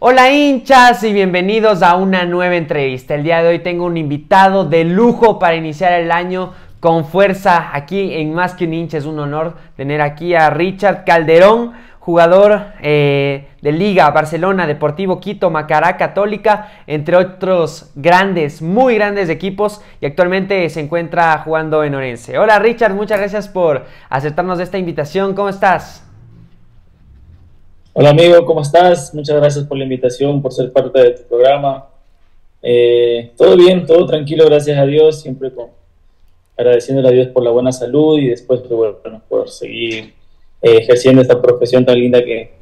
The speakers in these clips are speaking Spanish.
Hola hinchas y bienvenidos a una nueva entrevista. El día de hoy tengo un invitado de lujo para iniciar el año con fuerza aquí en Más que un hincha. Es un honor tener aquí a Richard Calderón, jugador eh, de Liga, Barcelona, Deportivo Quito, Macará Católica, entre otros grandes, muy grandes equipos y actualmente se encuentra jugando en Orense. Hola Richard, muchas gracias por aceptarnos esta invitación. ¿Cómo estás? Hola amigo, ¿cómo estás? Muchas gracias por la invitación, por ser parte de tu programa. Eh, todo bien, todo tranquilo, gracias a Dios, siempre con, agradeciéndole a Dios por la buena salud y después bueno, por seguir eh, ejerciendo esta profesión tan linda que...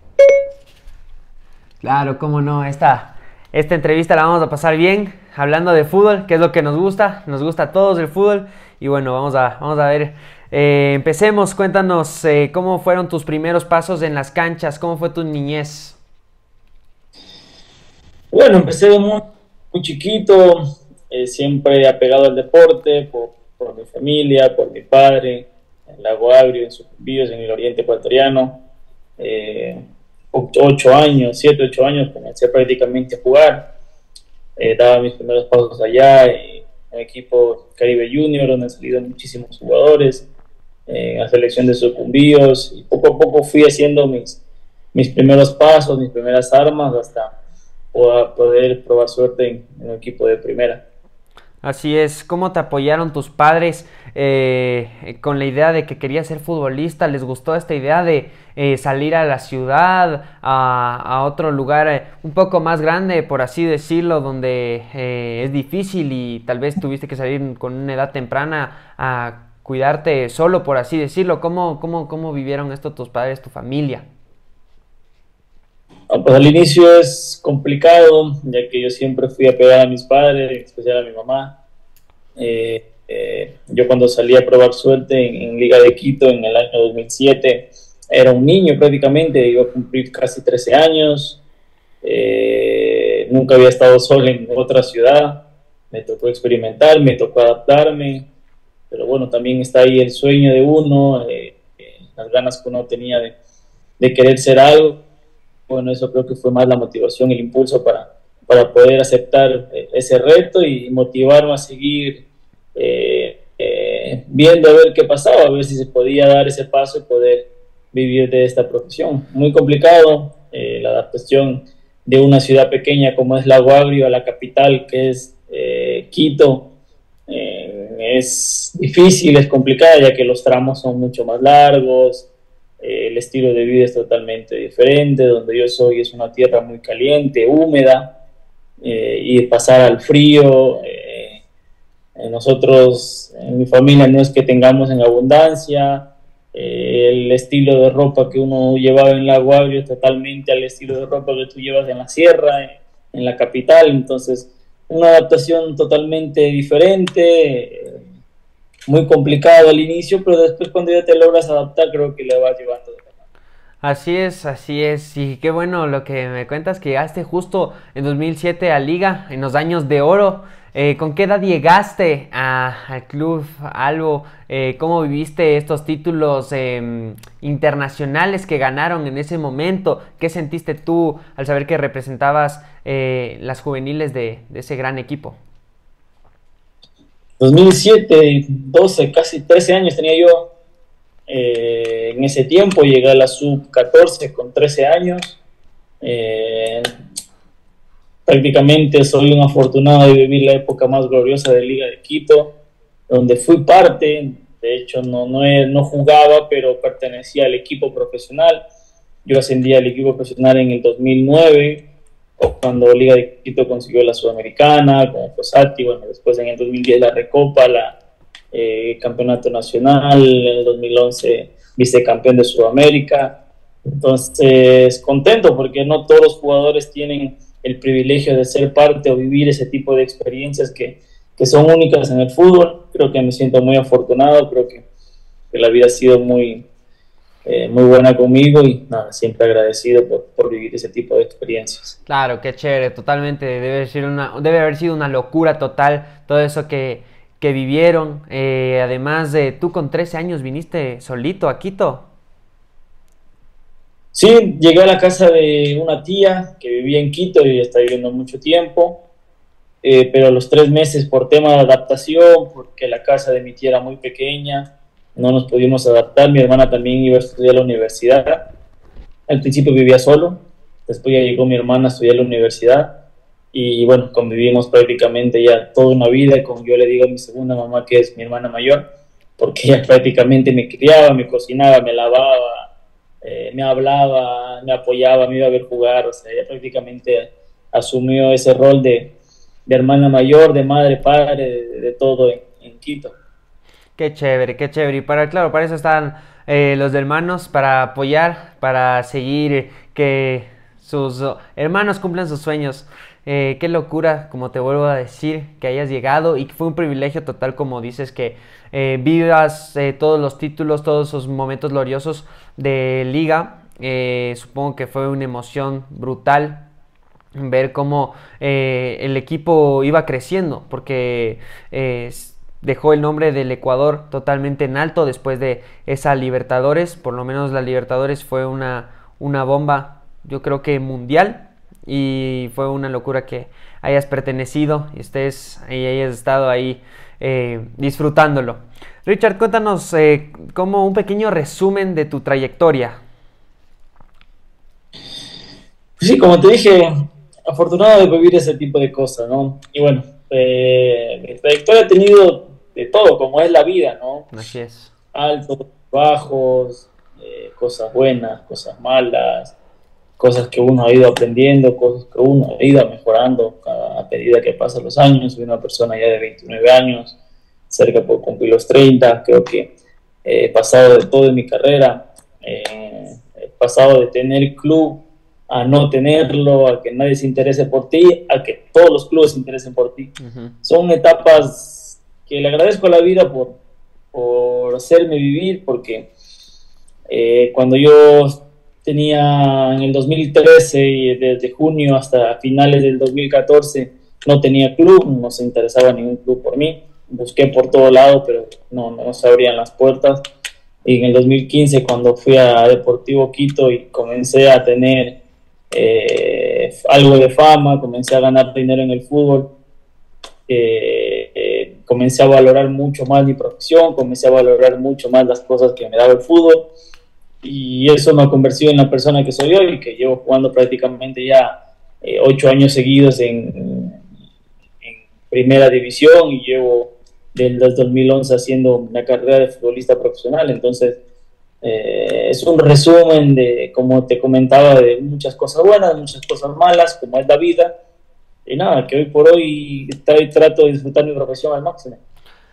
Claro, cómo no, esta, esta entrevista la vamos a pasar bien, hablando de fútbol, que es lo que nos gusta, nos gusta a todos el fútbol y bueno, vamos a, vamos a ver eh, empecemos, cuéntanos eh, cómo fueron tus primeros pasos en las canchas, cómo fue tu niñez. Bueno, empecé muy, muy chiquito, eh, siempre apegado al deporte, por, mi familia, por mi padre, en Lago Agrio, en Sucumbíos, en el oriente ecuatoriano. ocho años, siete, ocho años, comencé prácticamente a jugar. daba mis primeros pasos allá, en el equipo Caribe Junior, donde han salido muchísimos jugadores en la selección de sucumbíos y poco a poco fui haciendo mis, mis primeros pasos, mis primeras armas hasta poder probar suerte en, en un equipo de primera. Así es, ¿cómo te apoyaron tus padres eh, con la idea de que querías ser futbolista? ¿Les gustó esta idea de eh, salir a la ciudad, a, otro lugar eh, un poco más grande, por así decirlo, donde es difícil y tal vez tuviste que salir con una edad temprana a cuidarte solo, por así decirlo. ¿Cómo, cómo, cómo vivieron esto tus padres, tu familia? Ah, pues al inicio es complicado, ya que yo siempre fui a pegar a mis padres, en especial a mi mamá. Eh, eh, yo cuando salí a probar suerte en, Liga de Quito en el año 2007, era un niño prácticamente, iba a cumplir casi 13 años. Eh, nunca había estado solo en otra ciudad, me tocó experimentar, me tocó adaptarme, pero bueno, también está ahí el sueño de uno, eh, eh, las ganas que uno tenía de, querer ser algo. Bueno, eso creo que fue más la motivación, el impulso para, para poder aceptar eh, ese reto y motivarme a seguir viendo a ver qué pasaba, a ver si se podía dar ese paso y poder vivir de esta profesión. Muy complicado la adaptación de una ciudad pequeña como es Lago Agrio a la capital que es Quito es difícil, es complicada, ya que los tramos son mucho más largos, eh, el estilo de vida es totalmente diferente, donde yo soy es una tierra muy caliente, húmeda, eh, y pasar al frío, eh, nosotros en mi familia no es que tengamos en abundancia, el estilo de ropa que uno llevaba en la Guavio es totalmente al estilo de ropa que tú llevas en la sierra, en la capital, entonces una adaptación totalmente diferente, muy complicado al inicio, pero después cuando ya te logras adaptar creo que le vas llevando Así es, así es. Y qué bueno lo que me cuentas que llegaste justo en 2007 a Liga, en los años de oro. Eh, ¿Con qué edad llegaste al club Albo? Eh, ¿Cómo viviste estos títulos em, internacionales que ganaron en ese momento? ¿Qué sentiste tú al saber que representabas eh, las juveniles de ese gran equipo? 2007, 12, casi 13 años tenía yo. Eh, en ese tiempo llegué a la sub-14 con 13 años. Eh, prácticamente soy un afortunado de vivir la época más gloriosa de Liga de Quito, donde fui parte. De hecho, no, no, no jugaba, pero pertenecía al equipo profesional. Yo ascendí al equipo profesional en el 2009 cuando Liga de Quito consiguió la Sudamericana, como Fosati, bueno, después en el 2010 la Recopa, la eh, Campeonato Nacional, en el 2011 vicecampeón de Sudamérica. Entonces, contento porque no todos los jugadores tienen el privilegio de ser parte o vivir ese tipo de experiencias que, que son únicas en el fútbol. Creo que me siento muy afortunado, creo que, que la vida ha sido muy, eh, muy buena conmigo y nada, siempre agradecido por, vivir ese tipo de experiencias. Claro, qué chévere, totalmente, debe, ser una, debe haber sido una locura total todo eso que, que vivieron. Eh, además de tú con 13 años viniste solito a Quito. Sí, llegué a la casa de una tía que vivía en Quito y está viviendo mucho tiempo, eh, pero a los tres meses por tema de adaptación, porque la casa de mi tía era muy pequeña, no nos pudimos adaptar, mi hermana también iba a estudiar a la universidad, al principio vivía solo, después ya llegó mi hermana a estudiar a la universidad. Y bueno, convivimos prácticamente ya toda una vida, como yo le digo a mi segunda mamá que es mi hermana mayor, porque ella prácticamente me criaba, me cocinaba, me lavaba, eh, me hablaba, me apoyaba, me iba a ver jugar, o sea, ella prácticamente asumió ese rol de, hermana mayor, de madre, padre, de, todo en, Quito. Qué chévere, qué chévere. Y para, claro, para eso están eh, los hermanos, para apoyar, para seguir que sus hermanos cumplan sus sueños. Eh, qué locura, como te vuelvo a decir, que hayas llegado y que fue un privilegio total, como dices, que eh, vivas todos los títulos, todos esos momentos gloriosos de liga. supongo que fue una emoción brutal ver cómo el equipo iba creciendo, porque dejó el nombre del Ecuador totalmente en alto después de esa Libertadores, por lo menos la Libertadores fue una, una bomba, yo creo que mundial, y fue una locura que hayas pertenecido y estés y hayas estado ahí eh, disfrutándolo. Richard, cuéntanos eh, como un pequeño resumen de tu trayectoria. Sí, como te dije, afortunado de vivir ese tipo de cosas, ¿no? Y bueno, eh, mi trayectoria ha tenido de todo, como es la vida, ¿no? Así es. Altos, bajos, cosas buenas, cosas malas, cosas que uno ha ido aprendiendo, cosas que uno ha ido mejorando a medida que pasan los años. Soy una persona ya de 29 años, cerca por cumplir los 30, creo que he pasado de todo en mi carrera, eh, he pasado de tener club a no tenerlo, a que nadie se interese por ti, a que todos los clubes se interesen por ti. Son etapas que le agradezco a la vida por, por hacerme vivir, porque eh, cuando yo tenía en el 2013 y desde junio hasta finales del 2014 no tenía club, no se interesaba ningún club por mí. Busqué por todo lado, pero no, no se abrían las puertas. Y en el 2015, cuando fui a Deportivo Quito y comencé a tener eh, algo de fama, comencé a ganar dinero en el fútbol, eh, eh, comencé a valorar mucho más mi profesión, comencé a valorar mucho más las cosas que me daba el fútbol y eso me ha convertido en la persona que soy hoy, que llevo jugando prácticamente ya eh, ocho años seguidos en, primera división y llevo desde el 2011 haciendo una carrera de futbolista profesional. Entonces, eh, es un resumen de, como te comentaba, de muchas cosas buenas, muchas cosas malas, como es la vida. Y nada, que hoy por hoy trato de disfrutar mi profesión al máximo.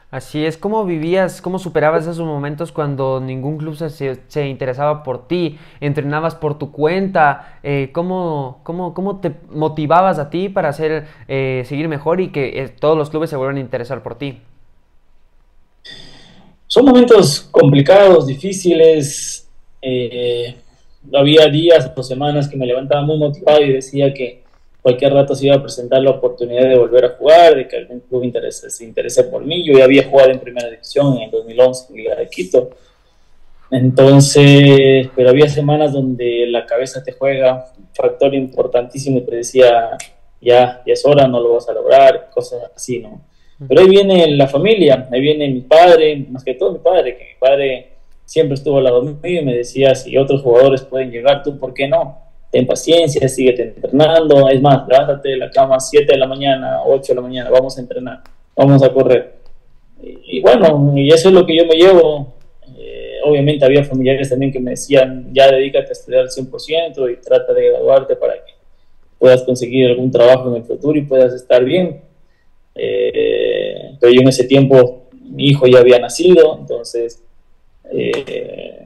Así es, ¿cómo vivías, cómo superabas esos momentos cuando ningún club se, interesaba por ti, entrenabas por tu cuenta? Eh, ¿cómo, cómo, cómo, te motivabas a ti para hacer, eh, seguir mejor y que eh, todos los clubes se vuelvan a interesar por ti? Son momentos complicados, difíciles. había días o semanas que me levantaba muy motivado y decía que cualquier rato se iba a presentar la oportunidad de volver a jugar, de que algún club se interese por mí. Yo ya había jugado en primera división en el 2011 en Liga de Quito. Entonces, pero había semanas donde la cabeza te juega factor importantísimo y te decía, ya, ya es hora, no lo vas a lograr, cosas así, ¿no? Pero ahí viene la familia, ahí viene mi padre, más que todo mi padre, que mi padre siempre estuvo al lado mío y me decía, si otros jugadores pueden llegar, tú, ¿por qué no? ten paciencia, sigue entrenando, es más, levántate de la cama a 7 de la mañana, 8 de la mañana, vamos a entrenar, vamos a correr. Y, bueno, y eso es lo que yo me llevo. Eh, obviamente había familiares también que me decían, ya dedícate a estudiar al 100% y trata de graduarte para que puedas conseguir algún trabajo en el futuro y puedas estar bien. Eh, pero yo en ese tiempo, mi hijo ya había nacido, entonces... Eh,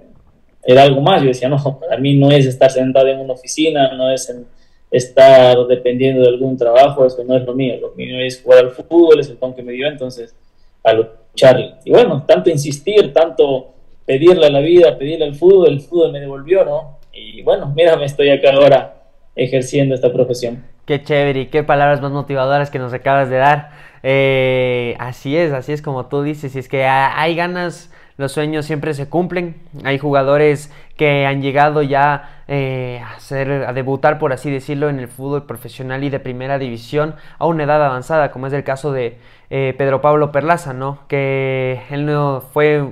era algo más. Yo decía, no, para mí no es estar sentado en una oficina, no es estar dependiendo de algún trabajo, eso no es lo mío. Lo mío es jugar al fútbol, es el ton que me dio, entonces a luchar. Y bueno, tanto insistir, tanto pedirle a la vida, pedirle al fútbol, el fútbol me devolvió, ¿no? Y bueno, mírame, estoy acá ahora ejerciendo esta profesión. Qué chévere y qué palabras más motivadoras que nos acabas de dar. Eh, así es, así es como tú dices, si es que hay ganas los sueños siempre se cumplen. Hay jugadores que han llegado ya eh, a, ser, a debutar, por así decirlo, en el fútbol profesional y de primera división a una edad avanzada, como es el caso de eh, Pedro Pablo Perlaza, ¿no? Que él no fue...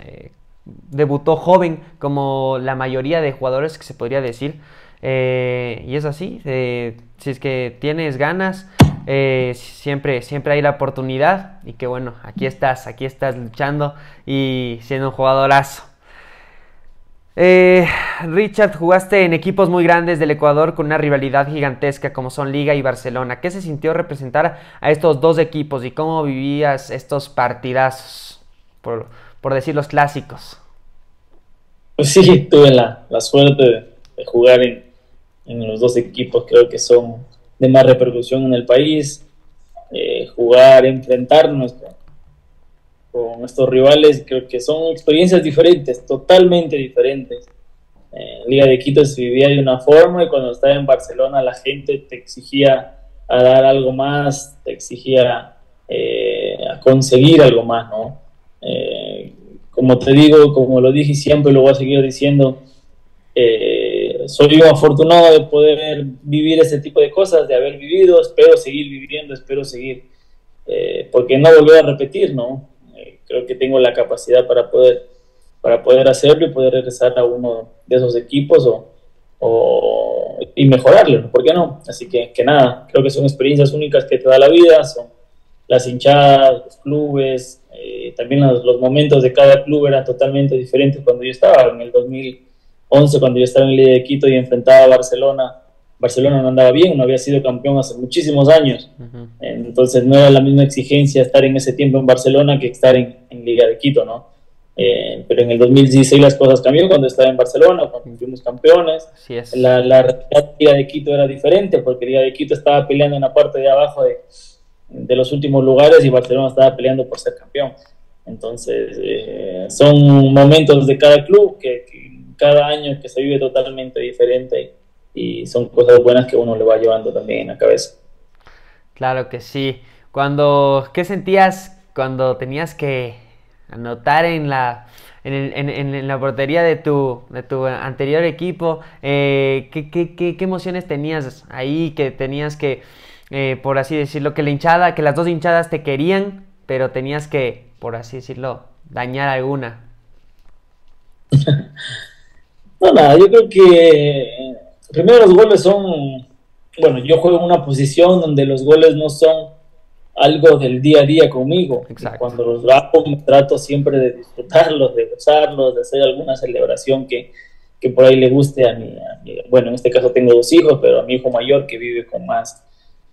Eh, debutó joven como la mayoría de jugadores que se podría decir. Y es así, si es que tienes ganas, eh, siempre, siempre hay la oportunidad y que bueno, aquí estás, aquí estás luchando y siendo un jugadorazo. Eh, Richard, jugaste en equipos muy grandes del Ecuador con una rivalidad gigantesca como son Liga y Barcelona. ¿Qué se sintió representar a estos dos equipos y cómo vivías estos partidazos, por, decir los clásicos? Pues sí, tuve la, suerte de, jugar en, en los dos equipos, creo que son de más repercusión en el país, eh, jugar, enfrentarnos con, estos rivales, creo que son experiencias diferentes, totalmente diferentes. Eh, Liga de Quito se vivía de una forma y cuando estaba en Barcelona la gente te exigía a dar algo más, te exigía eh, a conseguir algo más, ¿no? como te digo, como lo dije siempre lo voy a seguir diciendo, soy un afortunado de poder vivir ese tipo de cosas, de haber vivido, espero seguir viviendo, espero seguir, eh, porque no volver a repetir, ¿no? Eh, creo que tengo la capacidad para poder, para poder hacerlo y poder regresar a uno de esos equipos o, y mejorarlo, ¿por qué no? Así que, que nada, creo que son experiencias únicas que te da la vida, son las hinchadas, los clubes, eh, también los, los, momentos de cada club eran totalmente diferentes cuando yo estaba en el 2000 11 cuando yo estaba en Liga de Quito y enfrentaba a Barcelona. Barcelona no andaba bien, no había sido campeón hace muchísimos años. Entonces no era la misma exigencia estar en ese tiempo en Barcelona que estar en, Liga de Quito, ¿no? Eh, pero en el 2016 las cosas cambiaron cuando estaba en Barcelona, cuando fuimos campeones. La, la Liga de Quito era diferente porque Liga de Quito estaba peleando en la parte de abajo de, de los últimos lugares y Barcelona estaba peleando por ser campeón. Entonces, eh, son momentos de cada club que, cada año que se vive totalmente diferente y son cosas buenas que uno le va llevando también en la cabeza. Claro que sí. Cuando, ¿qué sentías cuando tenías que anotar en la, en, la portería de tu, de tu anterior equipo? Eh, ¿qué, qué, qué, emociones tenías ahí? Que tenías que, eh, por así decirlo, que la hinchada, que las dos hinchadas te querían, pero tenías que, por así decirlo, dañar alguna. No, nada, yo creo que primero los goles son, bueno, yo juego en una posición donde los goles no son algo del día a día conmigo. Cuando los hago trato siempre de disfrutarlos, de gozarlos, de hacer alguna celebración que, que por ahí le guste a mi, bueno, en este caso tengo dos hijos, pero a mi hijo mayor que vive con más,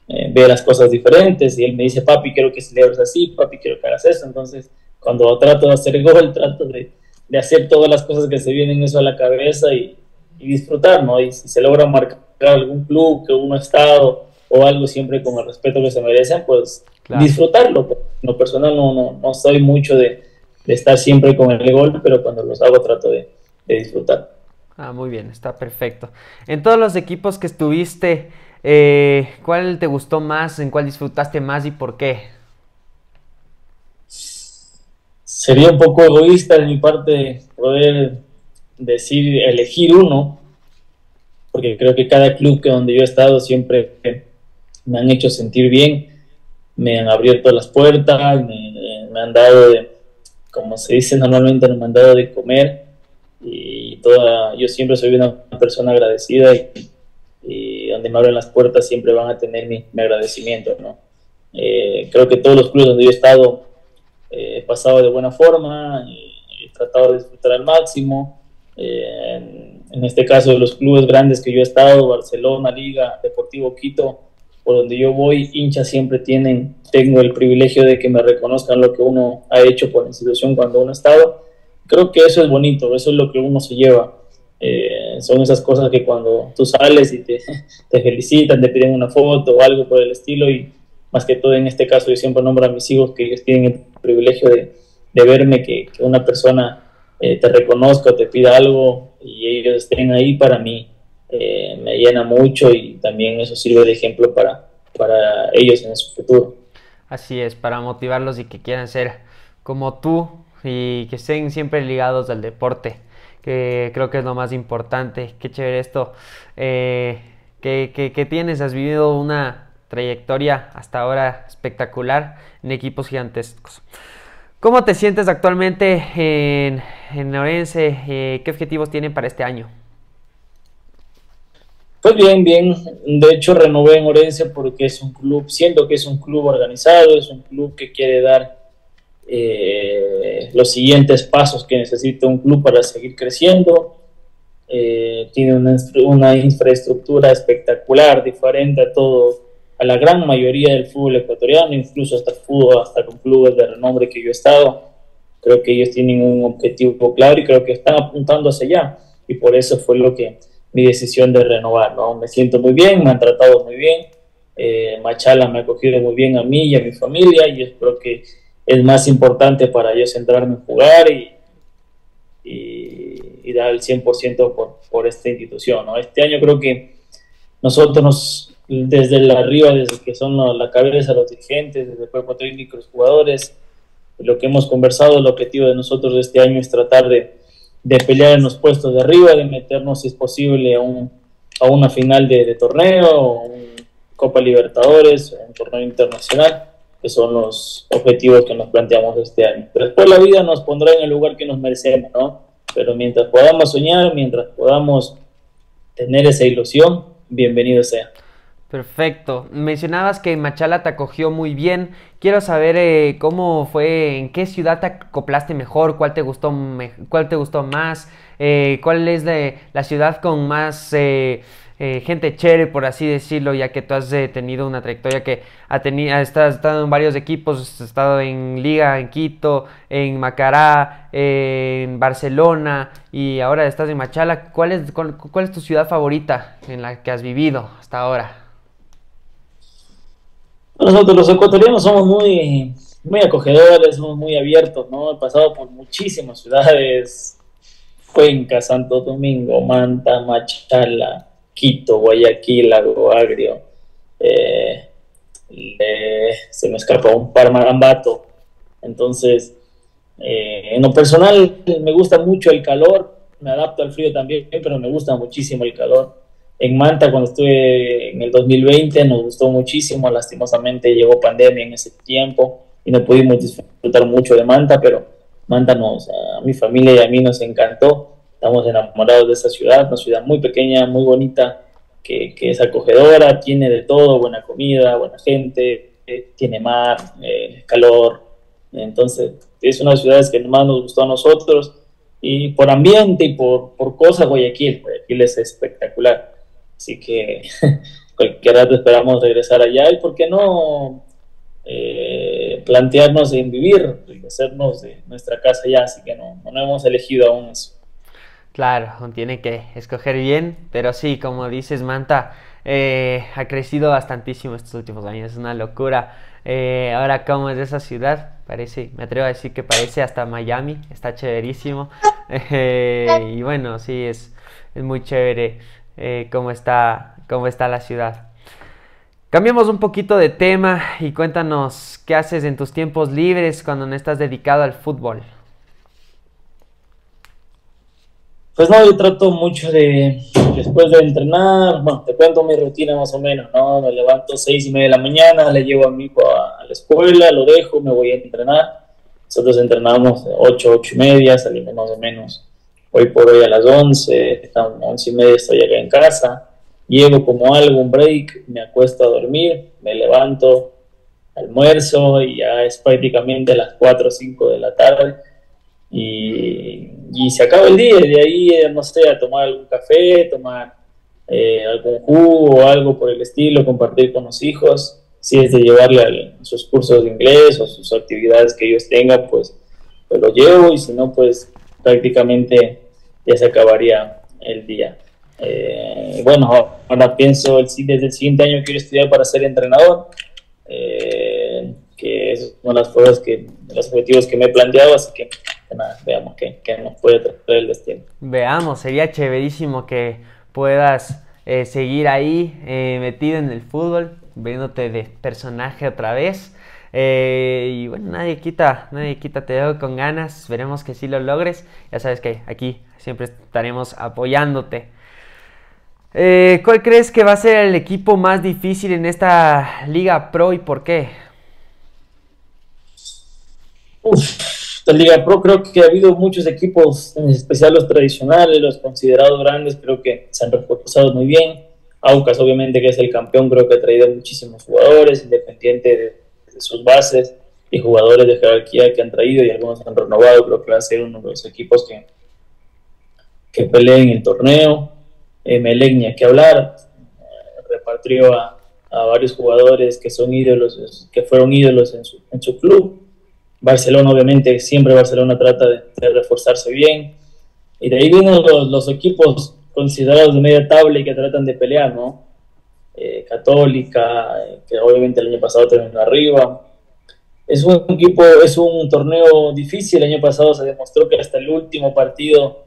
eh, ve las cosas diferentes y él me dice, papi, quiero que celebres así, papi, quiero que hagas eso. Entonces, cuando trato de hacer gol, trato de de hacer todas las cosas que se vienen eso a la cabeza y, disfrutar, ¿no? Y si se logra marcar algún club, que un estado o algo siempre con el respeto que se merecen, pues disfrutarlo. En lo personal no, no, no soy mucho de, estar siempre con el gol, pero cuando los hago trato de, disfrutar. Ah, muy bien, está perfecto. En todos los equipos que estuviste, eh, ¿cuál te gustó más? ¿En cuál disfrutaste más y por qué? Sería un poco egoísta de mi parte poder decir, elegir uno, porque creo que cada club que donde yo he estado siempre me han hecho sentir bien, me han abierto las puertas, me, han dado, de, como se dice normalmente, me han dado de comer y toda, yo siempre soy una persona agradecida y, donde me abren las puertas siempre van a tener mi, agradecimiento, ¿no? Eh, creo que todos los clubes donde yo he estado he pasado de buena forma, he tratado de disfrutar al máximo. Eh, en, este caso, de los clubes grandes que yo he estado, Barcelona, Liga, Deportivo Quito, por donde yo voy, hinchas siempre tienen, tengo el privilegio de que me reconozcan lo que uno ha hecho por la institución cuando uno ha estado. Creo que eso es bonito, eso es lo que uno se lleva. Eh, son esas cosas que cuando tú sales y te, te felicitan, te piden una foto o algo por el estilo y más que todo en este caso yo siempre nombro a mis hijos que ellos tienen el privilegio de, verme, que, una persona eh, te reconozca, te pida algo y ellos estén ahí para mí, eh, me llena mucho y también eso sirve de ejemplo para, para ellos en su futuro. Así es, para motivarlos y que quieran ser como tú, y que estén siempre ligados al deporte, que creo que es lo más importante. Qué chévere esto. Eh, que, tienes, has vivido una trayectoria hasta ahora espectacular en equipos gigantescos. ¿Cómo te sientes actualmente en, en Orense? Eh, ¿Qué objetivos tienen para este año? Pues bien, bien. De hecho, renové en Orense porque es un club, siento que es un club organizado, es un club que quiere dar eh, los siguientes pasos que necesita un club para seguir creciendo. Eh, tiene una, una, infraestructura espectacular, diferente a todo, a la gran mayoría del fútbol ecuatoriano, incluso hasta fútbol, hasta con clubes de renombre que yo he estado. Creo que ellos tienen un objetivo claro y creo que están apuntando hacia allá. Y por eso fue lo que mi decisión de renovar, ¿no? Me siento muy bien, me han tratado muy bien, eh, Machala me ha acogido muy bien a mí y a mi familia y espero que es más importante para yo centrarme en jugar y, y, dar el 100% por, por esta institución, ¿no? Este año creo que nosotros desde el arriba, desde que son la cabeza, los dirigentes, desde el cuerpo técnico, los jugadores, lo que hemos conversado, el objetivo de nosotros de este año es tratar de de pelear en los puestos de arriba, de meternos, si es posible, a, un, a una final de, torneo, un Copa Libertadores, un torneo internacional, que son los objetivos que nos planteamos este año. Pero después la vida nos pondrá en el lugar que nos merecemos, ¿no? Pero mientras podamos soñar, mientras podamos tener esa ilusión, bienvenido sea. Perfecto. Mencionabas que Machala te acogió muy bien. Quiero saber eh, cómo fue, en qué ciudad te acoplaste mejor, cuál te gustó, cuál te gustó más, eh, cuál es la ciudad con más eh, gente chévere, por así decirlo, ya que tú has tenido una trayectoria que ha tenido, has estado en varios equipos, has estado en Liga, en Quito, en Macará, en Barcelona y ahora estás en Machala. ¿Cuál es, cuál es tu ciudad favorita en la que has vivido hasta ahora? Nosotros los ecuatorianos somos muy, muy acogedores, somos muy abiertos, ¿no? He pasado por muchísimas ciudades, Cuenca, Santo Domingo, Manta, Machala, Quito, Guayaquil, Lago Agrio, eh, se me escapa un Parmarambato. Entonces, eh, en lo personal me gusta mucho el calor, me adapto al frío también, pero me gusta muchísimo el calor en Manta cuando estuve en el 2020 nos gustó muchísimo, lastimosamente llegó pandemia en ese tiempo y no pudimos disfrutar mucho de Manta, pero Manta nos, a mi familia y a mí nos encantó, estamos enamorados de esa ciudad, una ciudad muy pequeña, muy bonita, que, que es acogedora, tiene de todo, buena comida, buena gente, eh, tiene mar, eh, calor, entonces es una de las ciudades que más nos gustó a nosotros y por ambiente y por, por cosas Guayaquil, Guayaquil es espectacular Así que cualquier rato esperamos regresar allá y por qué no eh, plantearnos en vivir hacernos de nuestra casa allá, así que no, no hemos elegido aún eso. Claro, tiene que escoger bien, pero sí, como dices, Manta eh, ha crecido bastantísimo estos últimos años, es una locura. Eh, ahora, como es esa ciudad, parece, me atrevo a decir que parece hasta Miami, está chéverísimo. y bueno, sí, es, es muy chévere. Eh, cómo, está, cómo está la ciudad. Cambiamos un poquito de tema y cuéntanos qué haces en tus tiempos libres cuando no estás dedicado al fútbol. Pues no, yo trato mucho de, después de entrenar, bueno, te cuento mi rutina más o menos, ¿no? Me levanto seis y media de la mañana, le llevo a mi hijo a, la escuela, lo dejo, me voy a entrenar. Nosotros entrenamos ocho, ocho y media, salimos más o menos hoy por hoy a las 11, a 11 y media estoy acá en casa, llego como algo, un break, me acuesto a dormir, me levanto, almuerzo y ya es prácticamente las 4 o 5 de la tarde. Y, y se acaba el día, de ahí, eh, no sé, a tomar algún café, tomar eh, algún jugo o algo por el estilo, compartir con los hijos, si es de llevarle a sus cursos de inglés o sus actividades que ellos tengan, pues, pues lo llevo y si no, pues prácticamente ya se acabaría el día. Eh, bueno, ahora pienso, el, desde el siguiente año quiero estudiar para ser entrenador, eh, que es una de las cosas que, los objetivos que me he planteado, así que, nada, veamos qué, nos puede traer el destino. Veamos, sería chéverísimo que puedas eh, seguir ahí metido en el fútbol, viéndote de personaje otra vez. Eh, y bueno, nadie quita, nadie quita, te veo con ganas, veremos que sí lo logres. Ya sabes que aquí siempre estaremos apoyándote. Eh, ¿Cuál crees que va a ser el equipo más difícil en esta Liga Pro y por qué? Uf, la Liga Pro creo que ha habido muchos equipos, en especial los tradicionales, los considerados grandes, creo que se han reforzado muy bien. Aucas, obviamente, que es el campeón, creo que ha traído muchísimos jugadores, independiente de, sus bases y jugadores de jerarquía que han traído y algunos han renovado. Creo que va a ser uno de los equipos que, que peleen el torneo. Eh, Melec, ni a qué hablar, repartió a, a, varios jugadores que son ídolos, que fueron ídolos en su, en su club. Barcelona, obviamente, siempre Barcelona trata de, reforzarse bien. Y de ahí vienen los, los equipos considerados de media tabla y que tratan de pelear, ¿no? Eh, Católica, eh, que obviamente el año pasado terminó arriba. Es un equipo, es un torneo difícil. El año pasado se demostró que hasta el último partido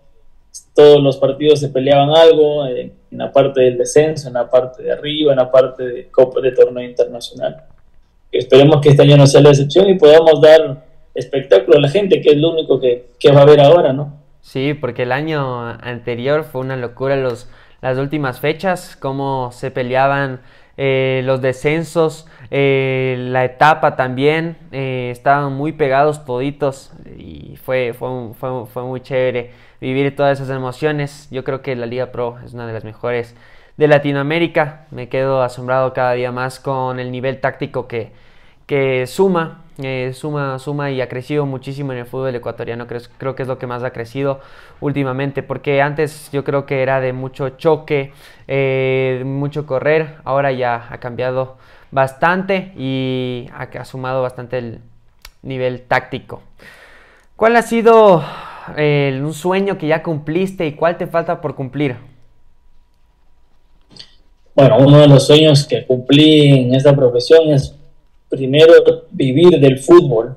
todos los partidos se peleaban algo, eh, en la parte del descenso, en la parte de arriba, en la parte de Copa de Torneo Internacional. Esperemos que este año no sea la excepción y podamos dar espectáculo a la gente, que es lo único que, que va a haber ahora, ¿no? Sí, porque el año anterior fue una locura los, las últimas fechas, cómo se peleaban eh, los descensos, eh, la etapa también, eh, estaban muy pegados toditos y fue, fue, fue, fue, muy chévere vivir todas esas emociones. Yo creo que la Liga Pro es una de las mejores de Latinoamérica. Me quedo asombrado cada día más con el nivel táctico que, que suma eh, suma, suma y ha crecido muchísimo en el fútbol ecuatoriano. Creo, creo, que es lo que más ha crecido últimamente, porque antes yo creo que era de mucho choque, eh, mucho correr, ahora ya ha cambiado bastante y ha, sumado bastante el nivel táctico. ¿Cuál ha sido eh, un sueño que ya cumpliste y cuál te falta por cumplir? Bueno, uno de los sueños que cumplí en esta profesión es primero vivir del fútbol,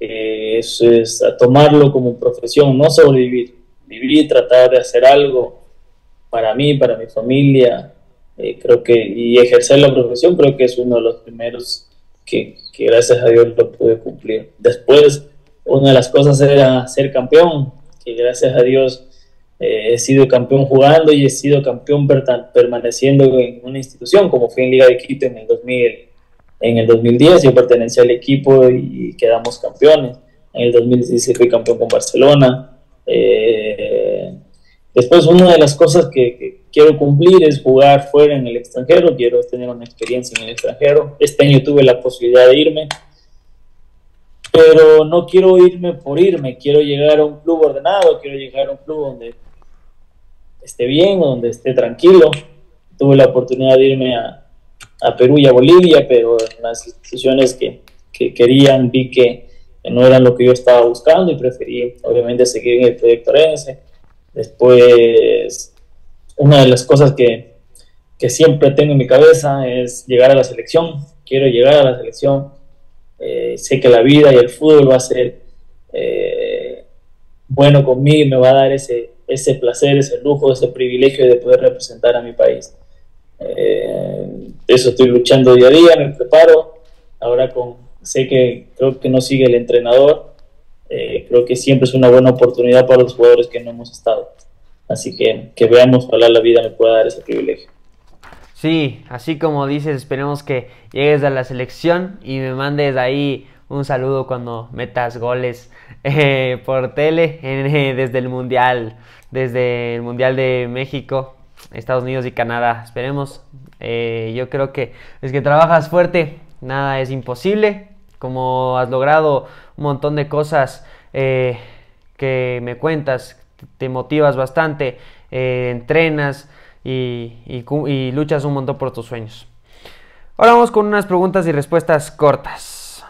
eh, eso es tomarlo como profesión, no solo vivir, vivir, tratar de hacer algo para mí, para mi familia, eh, creo que, y ejercer la profesión creo que es uno de los primeros que, gracias a Dios lo pude cumplir. Después, una de las cosas era ser campeón, que gracias a Dios eh, he sido campeón jugando y he sido campeón permaneciendo en una institución, como fue en Liga de Quito en el 2000 en el 2010 yo pertenecía al equipo y quedamos campeones. En el 2016 fui campeón con Barcelona. Eh, después una de las cosas que, quiero cumplir es jugar fuera en el extranjero. Quiero tener una experiencia en el extranjero. Este año tuve la posibilidad de irme. Pero no quiero irme por irme. Quiero llegar a un club ordenado. Quiero llegar a un club donde esté bien, donde esté tranquilo. Tuve la oportunidad de irme a, a Perú y a Bolivia, pero las instituciones que, que querían vi que, no eran lo que yo estaba buscando y preferí obviamente seguir en el proyecto Orense. Después, una de las cosas que, que, siempre tengo en mi cabeza es llegar a la selección. Quiero llegar a la selección. Eh, sé que la vida y el fútbol va a ser eh, bueno conmigo, me va a dar ese, ese placer, ese lujo, ese privilegio de poder representar a mi país. Eh, eso estoy luchando día a día, me preparo. Ahora con, sé que creo que no sigue el entrenador. Eh, creo que siempre es una buena oportunidad para los jugadores que no hemos estado. Así que que veamos, ojalá la vida me pueda dar ese privilegio. Sí, así como dices, esperemos que llegues a la selección y me mandes ahí un saludo cuando metas goles eh, por tele desde el Mundial, desde el Mundial de México. Estados Unidos y Canadá. Esperemos. Eh, yo creo que es que trabajas fuerte, nada es imposible. Como has logrado un montón de cosas eh, que me cuentas, te motivas bastante, eh, entrenas y, y, luchas un montón por tus sueños. Ahora vamos con unas preguntas y respuestas cortas.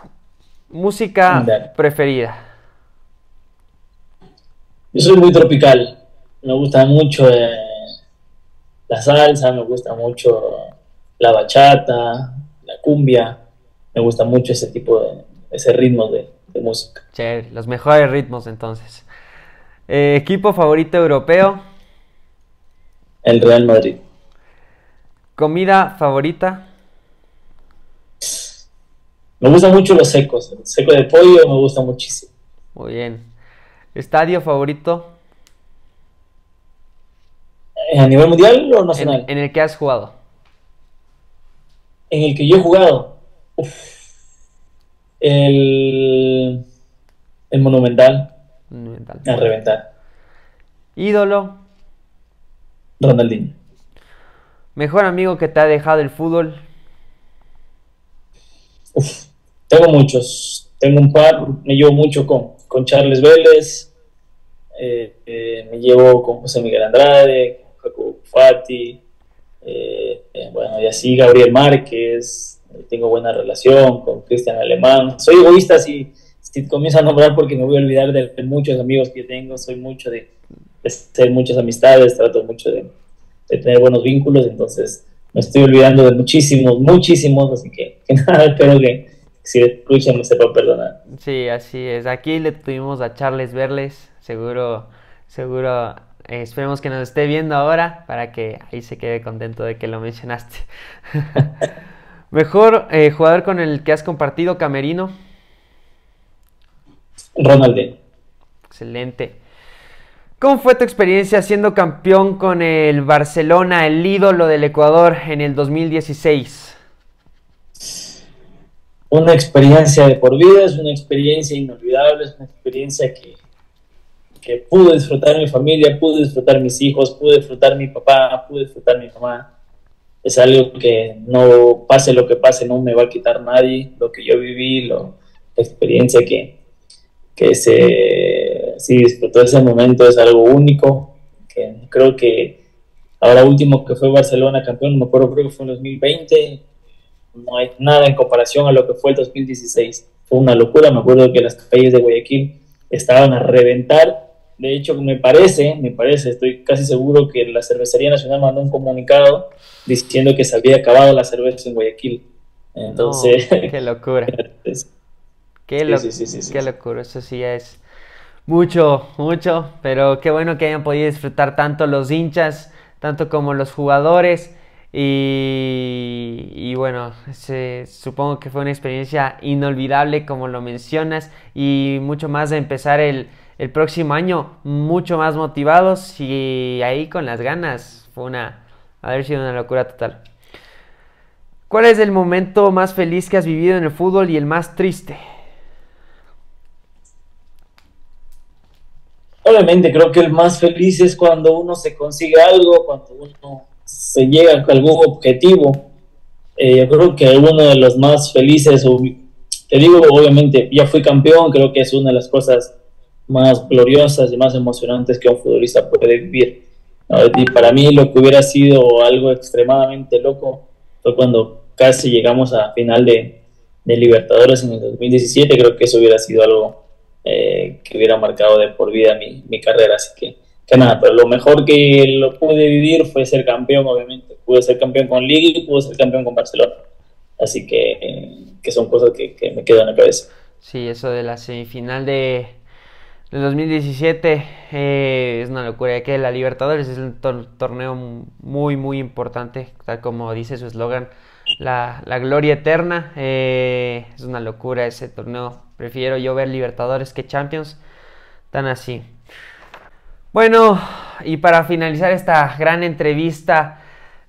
Música preferida. Yo soy muy tropical. Me gusta mucho la salsa, me gusta mucho la bachata, la cumbia, me gusta mucho ese tipo de, ese ritmo de, música. Chévere, los mejores ritmos entonces. Eh, ¿Equipo favorito europeo? El Real Madrid. ¿Comida favorita? Me gustan mucho los secos. El seco de pollo me gusta muchísimo. Muy bien. ¿Estadio favorito? ¿A nivel mundial o nacional? En, el que has jugado. En el que yo he jugado. El, el Monumental. Monumental. A reventar. Ídolo. Ronaldinho. Mejor amigo que te ha dejado el fútbol. tengo muchos. Tengo un par. Me llevo mucho con, con Charles Vélez. Eh, eh, me llevo con José Miguel Andrade, Fati, eh, eh, bueno, y así Gabriel Márquez, tengo buena relación con Cristian Alemán. Soy egoísta si, si comienzo a nombrar porque me voy a olvidar de, muchos amigos que tengo, soy mucho de, de hacer muchas amistades, trato mucho de, tener buenos vínculos, entonces me estoy olvidando de muchísimos, muchísimos, así que, nada, espero que si escuchan me sepan perdonar. Sí, así es. Aquí le tuvimos a Charles Verles, seguro, seguro eh, esperemos que nos esté viendo ahora para que ahí se quede contento de que lo mencionaste. Mejor eh, jugador con el que has compartido camerino. Ronaldinho. Excelente. ¿Cómo fue tu experiencia siendo campeón con el Barcelona, el ídolo del Ecuador, en el 2016? Una experiencia de por vida, es una experiencia inolvidable, es una experiencia que que pude disfrutar mi familia, pude disfrutar mis hijos, pude disfrutar mi papá, pude disfrutar mi mamá. Es algo que no pase lo que pase, no me va a quitar nadie. Lo que yo viví, lo, la experiencia que, que se sí, disfrutó ese momento es algo único. Que creo que ahora último que fue Barcelona campeón, me acuerdo creo que fue en 2020, no hay nada en comparación a lo que fue el 2016. Fue una locura, me acuerdo que las calles de Guayaquil estaban a reventar de hecho, me parece, me parece, estoy casi seguro que la Cervecería Nacional mandó un comunicado diciendo que se había acabado la cerveza en Guayaquil. Entonces. qué locura. qué, locura. Eso sí es mucho, mucho. Pero qué bueno que hayan podido disfrutar tanto los hinchas, tanto como los jugadores. Y, y, bueno, supongo que fue una experiencia inolvidable como lo mencionas y mucho más de empezar el, el próximo año mucho más motivados y ahí con las ganas. Fue una, haber sido una locura total. ¿Cuál es el momento más feliz que has vivido en el fútbol y el más triste? Obviamente creo que el más feliz es cuando uno se consigue algo, cuando uno se llega a algún objetivo. Eh, yo creo que uno de los más felices, te digo, obviamente ya fui campeón, creo que es una de las cosas más gloriosas y más emocionantes que un futbolista puede vivir. Y para mí lo que hubiera sido algo extremadamente loco fue cuando casi llegamos a final de, Libertadores en el 2017, creo que eso hubiera sido algo eh, que hubiera marcado de por vida mi, mi carrera, así que, que nada, pero lo mejor que lo pude vivir fue ser campeón, obviamente, pude ser campeón con Liga y pude ser campeón con Barcelona, así que, que son cosas que, que me quedan en la cabeza. Sí, eso de la semifinal de, el 2017 eh, es una locura, que la Libertadores es un torneo muy, muy importante, tal como dice su eslogan, la, gloria eterna. Eh, es una locura ese torneo. Prefiero yo ver Libertadores que Champions, tan así. Bueno, y para finalizar esta gran entrevista,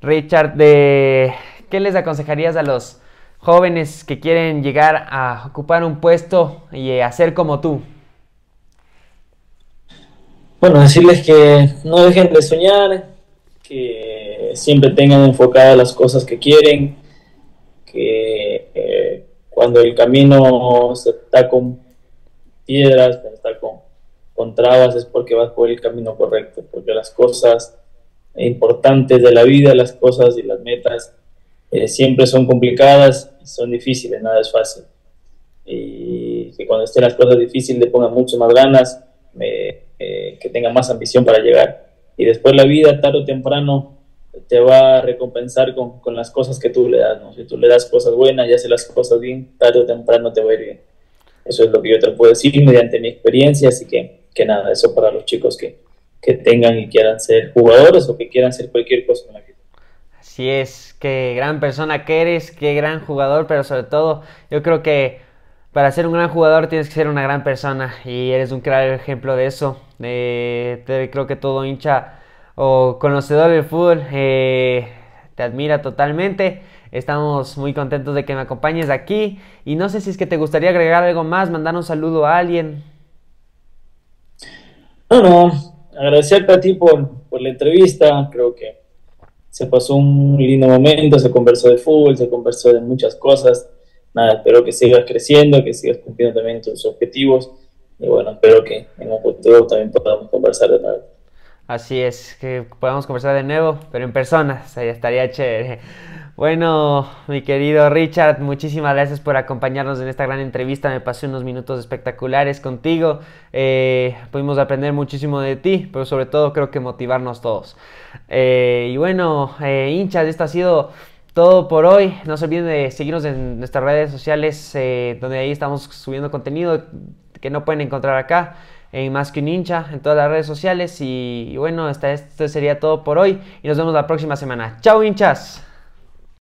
Richard, de ¿qué les aconsejarías a los jóvenes que quieren llegar a ocupar un puesto y hacer como tú? Bueno, decirles que no dejen de soñar, que siempre tengan enfocadas las cosas que quieren, que eh, cuando el camino está con piedras, cuando está con, con trabas, es porque vas por el camino correcto, porque las cosas importantes de la vida, las cosas y las metas eh, siempre son complicadas son difíciles, nada es fácil. Y que cuando estén las cosas difíciles le pongan mucho más ganas, eh, que tenga más ambición para llegar. Y después la vida, tarde o temprano, te va a recompensar con, con, las cosas que tú le das. ¿no? Si tú le das cosas buenas y haces las cosas bien, tarde o temprano te va a ir bien. Eso es lo que yo te puedo decir mediante mi experiencia. Así que, que nada, eso para los chicos que, que tengan y quieran ser jugadores o que quieran ser cualquier cosa en la vida. Así es, qué gran persona que eres, qué gran jugador, pero sobre todo yo creo que para ser un gran jugador tienes que ser una gran persona y eres un claro ejemplo de eso. Eh, creo que todo hincha o conocedor del fútbol eh, te admira totalmente. Estamos muy contentos de que me acompañes aquí y no sé si es que te gustaría agregar algo más, mandar un saludo a alguien. No, no, agradecerte a ti por, por la entrevista, creo que se pasó un lindo momento, se conversó de fútbol, se conversó de muchas cosas nada, espero que sigas creciendo, que sigas cumpliendo también tus objetivos y bueno, espero que en un futuro también podamos conversar de nuevo. Así es, que podamos conversar de nuevo, pero en persona, o estaría chévere. Bueno, mi querido Richard, muchísimas gracias por acompañarnos en esta gran entrevista. Me pasé unos minutos espectaculares contigo. Eh, pudimos aprender muchísimo de ti, pero sobre todo creo que motivarnos todos. Eh, y bueno, eh, hinchas, esto ha sido todo por hoy. No se olviden de seguirnos en nuestras redes sociales, eh, donde ahí estamos subiendo contenido que no pueden encontrar acá en Más que un hincha, en todas las redes sociales. Y, bueno, esto sería todo por hoy y nos vemos la próxima semana. Chao hinchas.